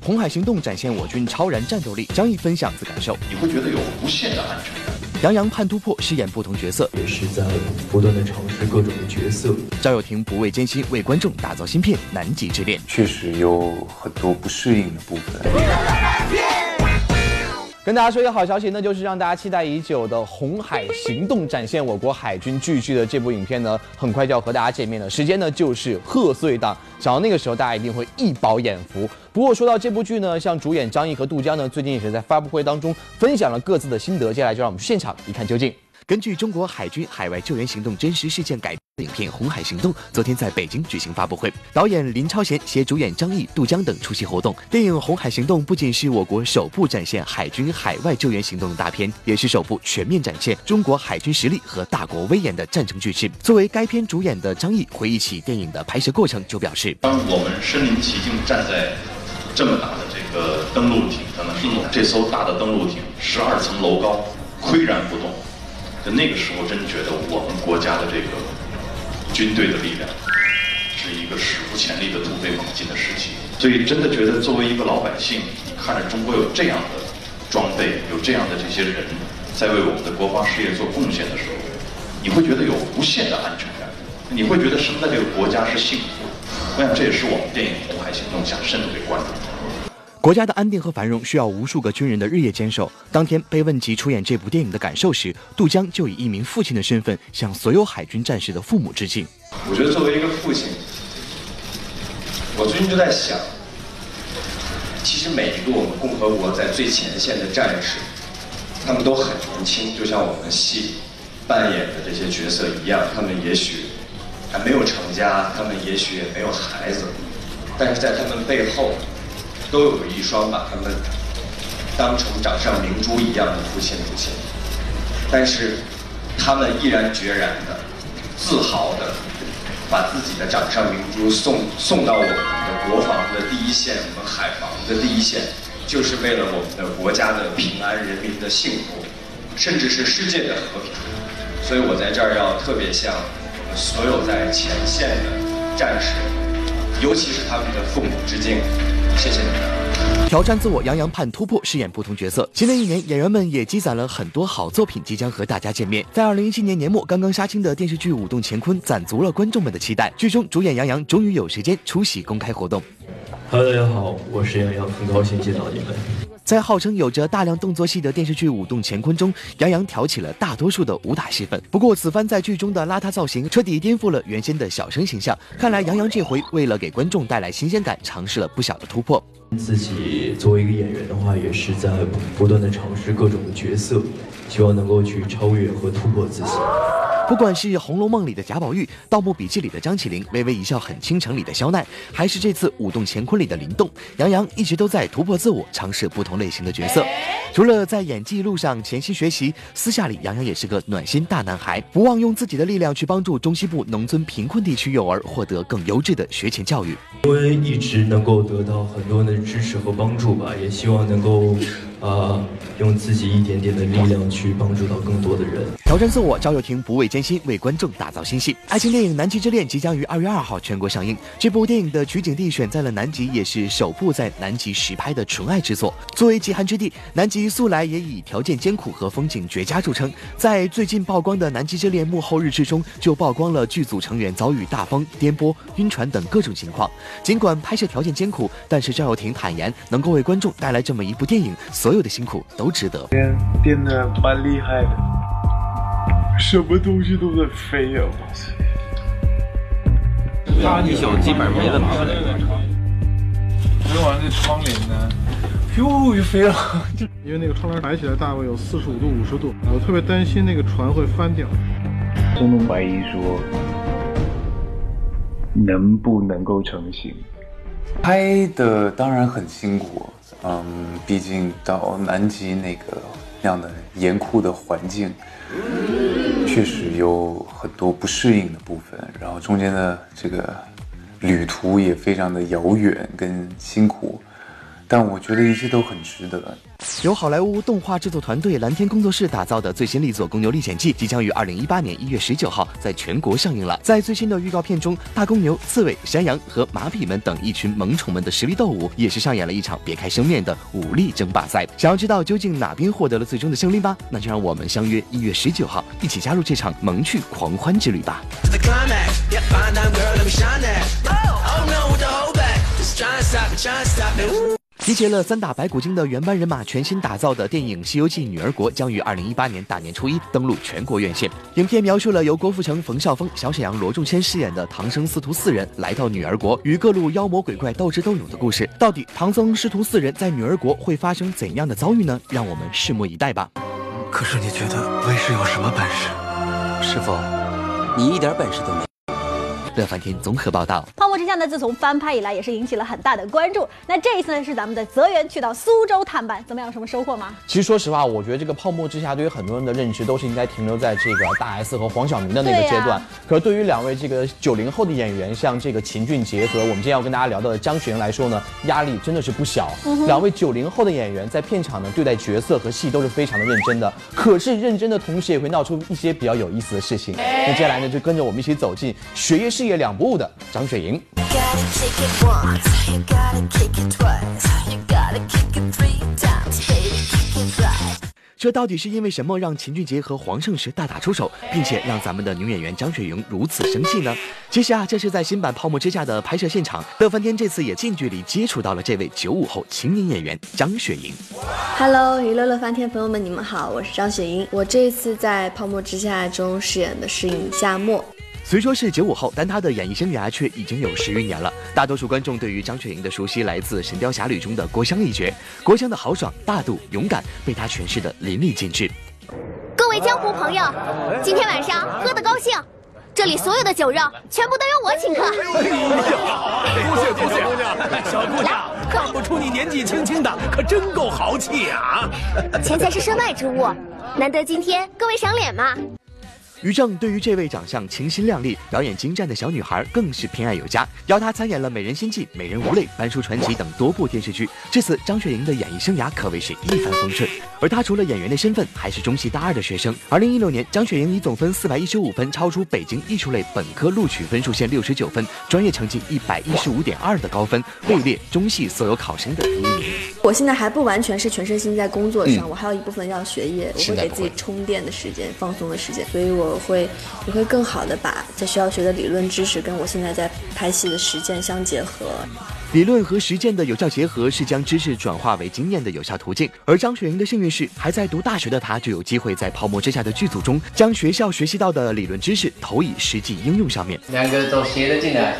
红海行动展现我军超然战斗力，张毅分享自感受。你会觉得有无限的安全感。杨洋盼突破，饰演不同角色，也是在不断的尝试各种的角色。赵又廷不畏艰辛，为观众打造新片《南极之恋》，确实有很多不适应的部分。跟大家说一个好消息，那就是让大家期待已久的《红海行动》展现我国海军巨巨的这部影片呢，很快就要和大家见面了。时间呢就是贺岁档，想到那个时候，大家一定会一饱眼福。不过说到这部剧呢，像主演张译和杜江呢，最近也是在发布会当中分享了各自的心得。接下来就让我们去现场一看究竟。根据中国海军海外救援行动真实事件改编的影片《红海行动》，昨天在北京举行发布会，导演林超贤携主演张译、杜江等出席活动。电影《红海行动》不仅是我国首部展现海军海外救援行动的大片，也是首部全面展现中国海军实力和大国威严的战争巨制。作为该片主演的张译回忆起电影的拍摄过程，就表示：“当我们身临其境站在这么大的这个登陆艇上的时候，这艘大的登陆艇十二层楼高，岿然不动。”那个时候，真觉得我们国家的这个军队的力量是一个史无前例的突飞猛进的时期。所以，真的觉得作为一个老百姓，你看着中国有这样的装备，有这样的这些人在为我们的国防事业做贡献的时候，你会觉得有无限的安全感，你会觉得生在这个国家是幸福的。我想，这也是我们电影《红海行动》想渗透给观众。国家的安定和繁荣需要无数个军人的日夜坚守。当天被问及出演这部电影的感受时，杜江就以一名父亲的身份向所有海军战士的父母致敬。我觉得作为一个父亲，我最近就在想，其实每一个我们共和国在最前线的战士，他们都很年轻，就像我们戏扮演的这些角色一样，他们也许还没有成家，他们也许也没有孩子，但是在他们背后。都有一双把他们当成掌上明珠一样的父亲母亲，但是他们毅然决然的、自豪的把自己的掌上明珠送送到我们的国防的第一线，我们海防的第一线，就是为了我们的国家的平安、人民的幸福，甚至是世界的和平。所以我在这儿要特别向我们所有在前线的战士，尤其是他们的父母致敬。谢谢你们。挑战自我，杨洋盼突破，饰演不同角色。新的一年，演员们也积攒了很多好作品，即将和大家见面。在二零一七年年末刚刚杀青的电视剧《舞动乾坤》，攒足了观众们的期待。剧中主演杨洋终于有时间出席公开活动。Hello，大家好，我是杨洋，很高兴见到你们。在号称有着大量动作戏的电视剧《舞动乾坤》中，杨洋挑起了大多数的武打戏份。不过，此番在剧中的邋遢造型彻底颠覆了原先的小生形象。看来，杨洋这回为了给观众带来新鲜感，尝试了不小的突破。自己作为一个演员的话，也是在不断的尝试各种的角色，希望能够去超越和突破自己。不管是《红楼梦》里的贾宝玉，《盗墓笔记》里的张起灵，《微微一笑很倾城》里的肖奈，还是这次《舞动乾坤》里的林动，杨洋一直都在突破自我，尝试不同类型的角色。除了在演技路上潜心学习，私下里杨洋也是个暖心大男孩，不忘用自己的力量去帮助中西部农村贫困地区幼儿获得更优质的学前教育。因为一直能够得到很多人的支持和帮助吧，也希望能够。啊，用自己一点点的力量去帮助到更多的人，挑战自我。赵又廷不畏艰辛，为观众打造新戏。爱情电影《南极之恋》即将于二月二号全国上映。这部电影的取景地选在了南极，也是首部在南极实拍的纯爱之作。作为极寒之地，南极素来也以条件艰苦和风景绝佳著称。在最近曝光的《南极之恋》幕后日志中，就曝光了剧组成员遭遇大风、颠簸、晕船等各种情况。尽管拍摄条件艰苦，但是赵又廷坦言，能够为观众带来这么一部电影，所有的辛苦都值得。电电的蛮厉害的，什么东西都在飞呀！拉一宿基本没问题。昨晚那窗帘呢，咻就飞了，因为那个窗帘抬起来大概有四十五度、五十度，我特别担心那个船会翻掉。中东怀疑说，能不能够成型？拍的当然很辛苦。嗯，毕竟到南极那个那样的严酷的环境，确实有很多不适应的部分。然后中间的这个旅途也非常的遥远跟辛苦。但我觉得一切都很值得。由好莱坞动画制作团队蓝天工作室打造的最新力作《公牛历险记》即将于二零一八年一月十九号在全国上映了。在最新的预告片中，大公牛、刺猬、山羊和马匹们等一群萌宠们的实力斗舞，也是上演了一场别开生面的武力争霸赛。想要知道究竟哪边获得了最终的胜利吗？那就让我们相约一月十九号，一起加入这场萌趣狂欢之旅吧。集结了三打白骨精的原班人马，全新打造的电影《西游记女儿国》将于二零一八年大年初一登陆全国院线。影片描述了由郭富城、冯绍峰、小沈阳、罗仲谦饰演的唐僧师徒四人来到女儿国，与各路妖魔鬼怪斗智斗勇的故事。到底唐僧师徒四人在女儿国会发生怎样的遭遇呢？让我们拭目以待吧。可是你觉得为师有什么本事？师傅，你一点本事都没。乐翻天综合报道。泡沫之夏呢，自从翻拍以来，也是引起了很大的关注。那这一次呢，是咱们的泽源去到苏州探班，怎么样？有什么收获吗？其实说实话，我觉得这个泡沫之夏对于很多人的认知都是应该停留在这个大 S 和黄晓明的那个阶段。可是对于两位这个九零后的演员，像这个秦俊杰和我们今天要跟大家聊到的张雪迎来说呢，压力真的是不小。两位九零后的演员在片场呢，对待角色和戏都是非常的认真的。可是认真的同时，也会闹出一些比较有意思的事情。那接下来呢，就跟着我们一起走进学业事业两不误的。张雪迎。这到底是因为什么让秦俊杰和黄圣石大打出手，并且让咱们的女演员张雪迎如此生气呢？其实啊，这是在新版《泡沫之夏》的拍摄现场，乐翻天这次也近距离接触到了这位九五后青年演员张雪迎。Hello，娱乐乐翻天朋友们，你们好，我是张雪迎。我这次在《泡沫之夏》中饰演的是尹夏沫。虽说是九五后，但他的演艺生涯却已经有十余年了。大多数观众对于张雪迎的熟悉来自《神雕侠侣》中的郭襄一角，郭襄的豪爽、大度、勇敢被他诠释的淋漓尽致。各位江湖朋友，今天晚上喝得高兴，这里所有的酒肉全部都由我请客。多谢多谢，小姑娘，看不出你年纪轻轻的，可真够豪气啊！钱财是身外之物，难得今天各位赏脸嘛。于正对于这位长相清新靓丽、表演精湛的小女孩更是偏爱有加，邀她参演了《美人心计》《美人无泪》《班叔传奇》等多部电视剧。至此，张雪迎的演艺生涯可谓是一帆风顺。而她除了演员的身份，还是中戏大二的学生。二零一六年，张雪迎以总分四百一十五分，超出北京艺术类本科录取分数线六十九分，专业成绩一百一十五点二的高分，位列中戏所有考生的第一名。我现在还不完全是全身心在工作上，我还有一部分要学业，我会给自己充电的时间、放松的时间，所以我我会也会更好的把在学校学的理论知识跟我现在在拍戏的实践相结合。理论和实践的有效结合是将知识转化为经验的有效途径。而张雪迎的幸运是，还在读大学的她就有机会在《泡沫之夏》的剧组中，将学校学习到的理论知识投以实际应用上面。两个走斜着进来。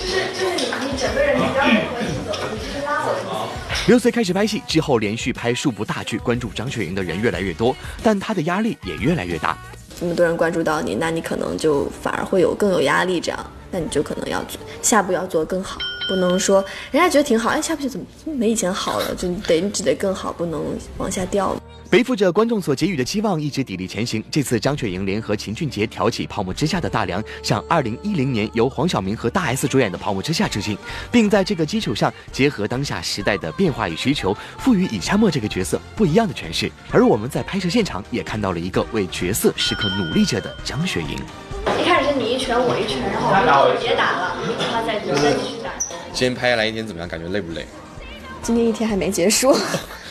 就是就是你你整个人你不要往回走，你是拉我。六岁开始拍戏之后，连续拍数部大剧，关注张雪迎的人越来越多，但她的压力也越来越大。这么多人关注到你，那你可能就反而会有更有压力，这样，那你就可能要下步要做更好，不能说人家觉得挺好，哎，下步就怎么没以前好了，就得你只得更好，不能往下掉。背负着观众所给予的期望，一直砥砺前行。这次张雪迎联合秦俊杰挑起《泡沫之夏》的大梁，向2010年由黄晓明和大 S 主演的《泡沫之夏》致敬，并在这个基础上结合当下时代的变化与需求，赋予以夏沫这个角色不一样的诠释。而我们在拍摄现场也看到了一个为角色时刻努力着的张雪迎。一开始是你一拳我一拳，然后我们别打了，然后再再继续打。今天拍下来一天怎么样？感觉累不累？今天一天还没结束。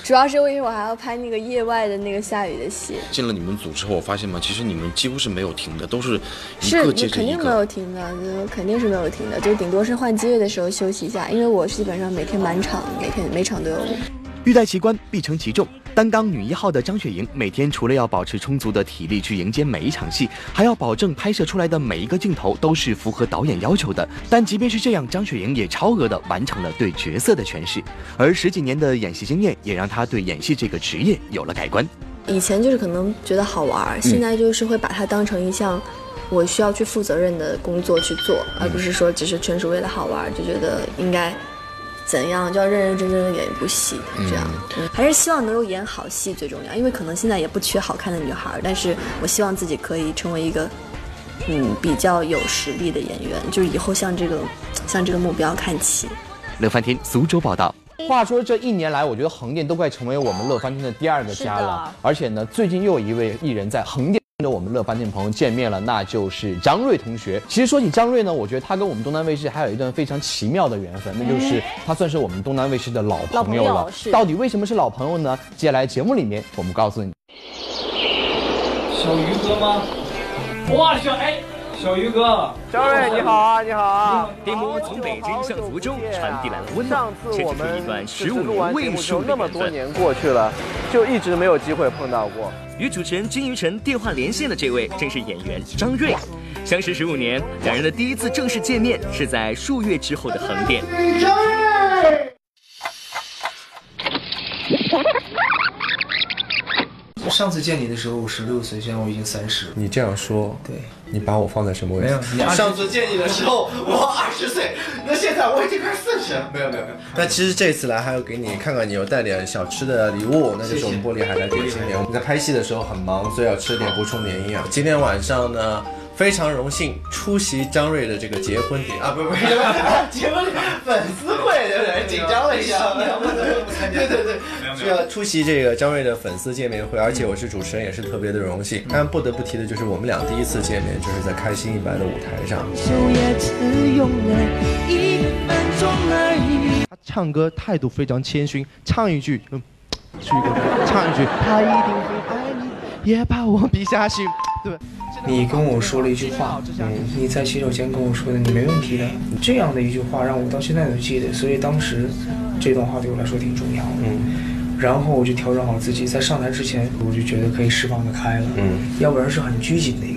主要是因为我还要拍那个夜外的那个下雨的戏。进了你们组之后，我发现嘛，其实你们几乎是没有停的，都是一是个接着一肯定没有停的，就肯定是没有停的，就顶多是换机位的时候休息一下。因为我基本上每天满场，每天每场都有。欲戴其冠，必承其重。担当女一号的张雪迎，每天除了要保持充足的体力去迎接每一场戏，还要保证拍摄出来的每一个镜头都是符合导演要求的。但即便是这样，张雪迎也超额的完成了对角色的诠释。而十几年的演戏经验，也让她对演戏这个职业有了改观。以前就是可能觉得好玩，现在就是会把它当成一项我需要去负责任的工作去做，而不是说只是纯属为了好玩，就觉得应该。怎样就要认认真真的演一部戏，这样，还是希望能够演好戏最重要。因为可能现在也不缺好看的女孩，但是我希望自己可以成为一个，嗯，比较有实力的演员，就是以后向这个向这个目标看齐。乐翻天苏州报道。话说这一年来，我觉得横店都快成为我们乐翻天的第二个家了。而且呢，最近又有一位艺人在横店跟着我们乐翻天朋友见面了，那就是张睿同学。其实说起张睿呢，我觉得他跟我们东南卫视还有一段非常奇妙的缘分，那就是他算是我们东南卫视的老朋友了。到底为什么是老朋友呢？接下来节目里面我们告诉你。小鱼哥吗？哇，小哎。小鱼哥，张睿你好啊，你好啊！电波从北京向福州传递来了温暖，牵出一段十五年未数那么多年过去了，就一直没有机会碰到过。与主持人金鱼晨电话连线的这位，正是演员张睿。相识十五年，两人的第一次正式见面是在数月之后的横店。张睿。上次见你的时候我十六岁，现在我已经三十。你这样说，对，你把我放在什么位置？没有，上次见你的时候我二十岁，那现在我已经快四十。没有没有没有。那其实这次来还要给你看看，你有带点小吃的礼物，那就是我们玻璃海苔点心点。我们在拍戏的时候很忙，所以要吃点补充点营养。今天晚上呢？非常荣幸出席张睿的这个结婚典啊，不不不，结婚粉丝会对不对？紧张了一下，对对对，需要出席这个张睿的粉丝见面会，而且我是主持人，也是特别的荣幸。但不得不提的就是我们俩第一次见面，就是在开心一百的舞台上。他唱歌态度非常谦逊，唱一句，嗯，去一个，唱一句，他一定会爱你，也把我比下去，对。你跟我说了一句话，嗯，你在洗手间跟我说的，你没问题的。这样的一句话让我到现在都记得，所以当时这段话对我来说挺重要的。嗯，然后我就调整好自己，在上台之前，我就觉得可以释放的开了。嗯，要不然是很拘谨的一。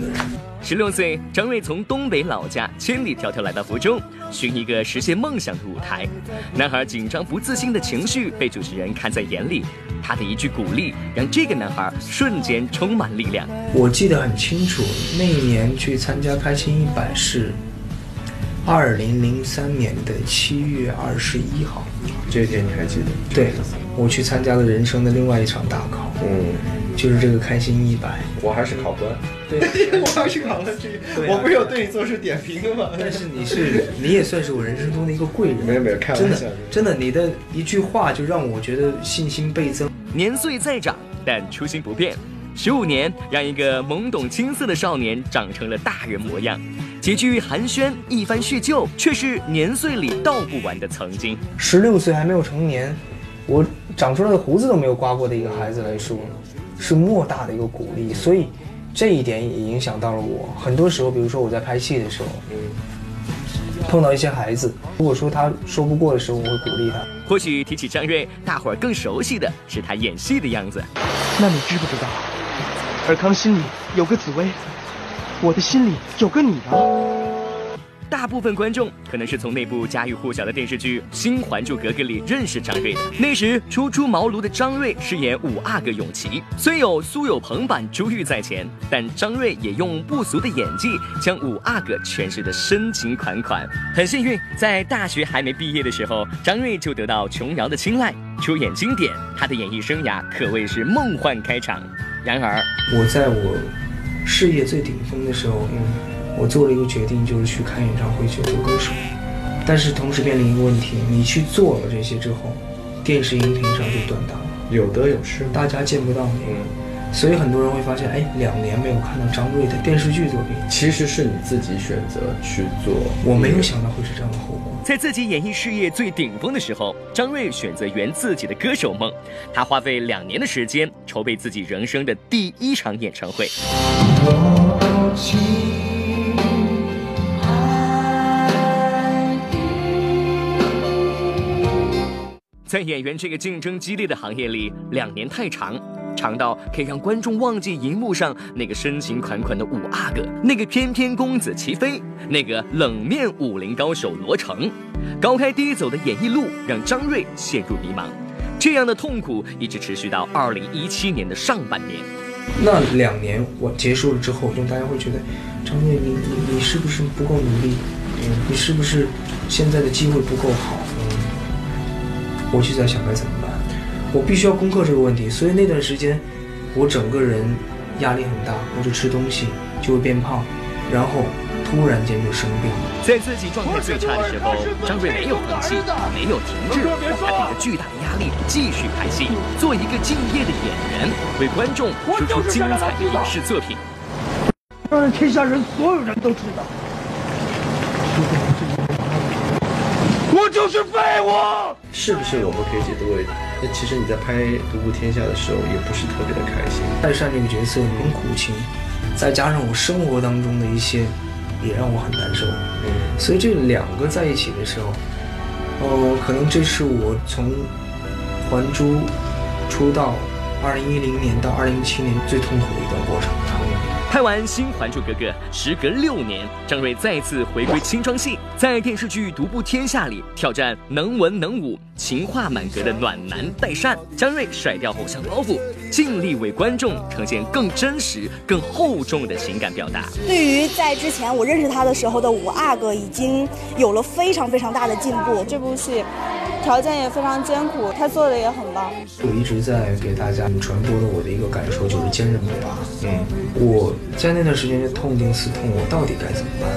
十六岁，张睿从东北老家千里迢迢来到福州，寻一个实现梦想的舞台。男孩紧张不自信的情绪被主持人看在眼里，他的一句鼓励让这个男孩瞬间充满力量。我记得很清楚，那一年去参加开心一百是二零零三年的七月二十一号。这一天你还记得？对，我去参加了人生的另外一场大考。嗯。就是这个开心一百，我还是考官，对，我还是考官这个，我不是有对你做出点评的吗？但是你是，你也算是我人生中的一个贵人，没有没有，开玩笑，真的，你的一句话就让我觉得信心倍增。年岁在长，但初心不变，十五年让一个懵懂青涩的少年长成了大人模样，几句寒暄，一番叙旧，却是年岁里道不完的曾经。十六岁还没有成年，我长出来的胡子都没有刮过的一个孩子来说。是莫大的一个鼓励，所以这一点也影响到了我。很多时候，比如说我在拍戏的时候，嗯，碰到一些孩子，如果说他说不过的时候，我会鼓励他。或许提起张睿，大伙儿更熟悉的是他演戏的样子。那你知不知道，尔康心里有个紫薇，我的心里有个你呢？大部分观众可能是从那部家喻户晓的电视剧《新还珠格格》里认识张睿的。那时初出茅庐的张睿饰演五阿哥永琪，虽有苏有朋版珠玉在前，但张睿也用不俗的演技将五阿哥诠释的深情款款。很幸运，在大学还没毕业的时候，张睿就得到琼瑶的青睐，出演经典。他的演艺生涯可谓是梦幻开场。然而，我在我事业最顶峰的时候，嗯。我做了一个决定，就是去看演唱会，去做歌手。但是同时面临一个问题，你去做了这些之后，电视荧屏上就断档了，有得有失，大家见不到你。嗯，所以很多人会发现，哎，两年没有看到张睿的电视剧作品。其实是你自己选择去做，我没有想到会是这样的后果。在自己演艺事业最顶峰的时候，张睿选择圆自己的歌手梦，他花费两年的时间筹备自己人生的第一场演唱会。在演员这个竞争激烈的行业里，两年太长，长到可以让观众忘记荧幕上那个深情款款的五阿哥，那个翩翩公子齐飞，那个冷面武林高手罗成。高开低走的演艺路让张睿陷入迷茫，这样的痛苦一直持续到二零一七年的上半年。那两年我结束了之后，就大家会觉得，张睿，你你你是不是不够努力？嗯，你是不是现在的机会不够好？我就在想该怎么办，我必须要攻克这个问题，所以那段时间，我整个人压力很大，我就吃东西就会变胖，然后突然间就生病了。在自己状态最差的时候，张瑞没有放弃，没有停滞，他顶着巨大的压力继续拍戏，做一个敬业的演员，为观众输出精彩的影视作品。让天下人所有人都知道，我就是废物。是不是我们可以解读为，那其实你在拍《独步天下》的时候，也不是特别的开心。戴善这个角色很苦情，再加上我生活当中的一些，也让我很难受。嗯，所以这两个在一起的时候，呃，可能这是我从《还珠》出道，二零一零年到二零一七年最痛苦的一段过程。拍完《新还珠格格》，时隔六年，张睿再次回归清装戏，在电视剧《独步天下》里挑战能文能武、情话满格的暖男代善。张睿甩掉偶像包袱，尽力为观众呈现更真实、更厚重的情感表达。对于在之前我认识他的时候的五阿哥，已经有了非常非常大的进步。这部戏条件也非常艰苦，他做的也很棒。我一直在给大家传播的我的一个感受就是坚韧不拔。嗯，我。在那段时间就痛定思痛，我到底该怎么办？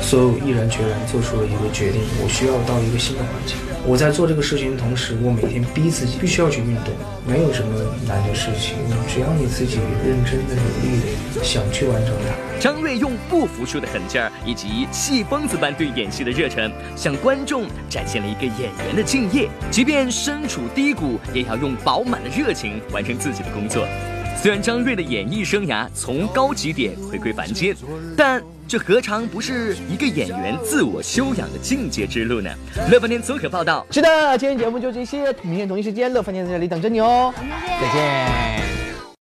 所以我毅然决然做出了一个决定，我需要到一个新的环境。我在做这个事情的同时，我每天逼自己必须要去运动，没有什么难的事情，只要你自己认真的、努力想去完成它。张瑞用不服输的狠劲儿以及戏疯子般对演戏的热忱，向观众展现了一个演员的敬业，即便身处低谷，也要用饱满的热情完成自己的工作。虽然张睿的演艺生涯从高级点回归凡间，但这何尝不是一个演员自我修养的境界之路呢？乐翻天综合报道。是的，今天节目就这些，明天同一时间乐翻天在这里等着你哦。再见。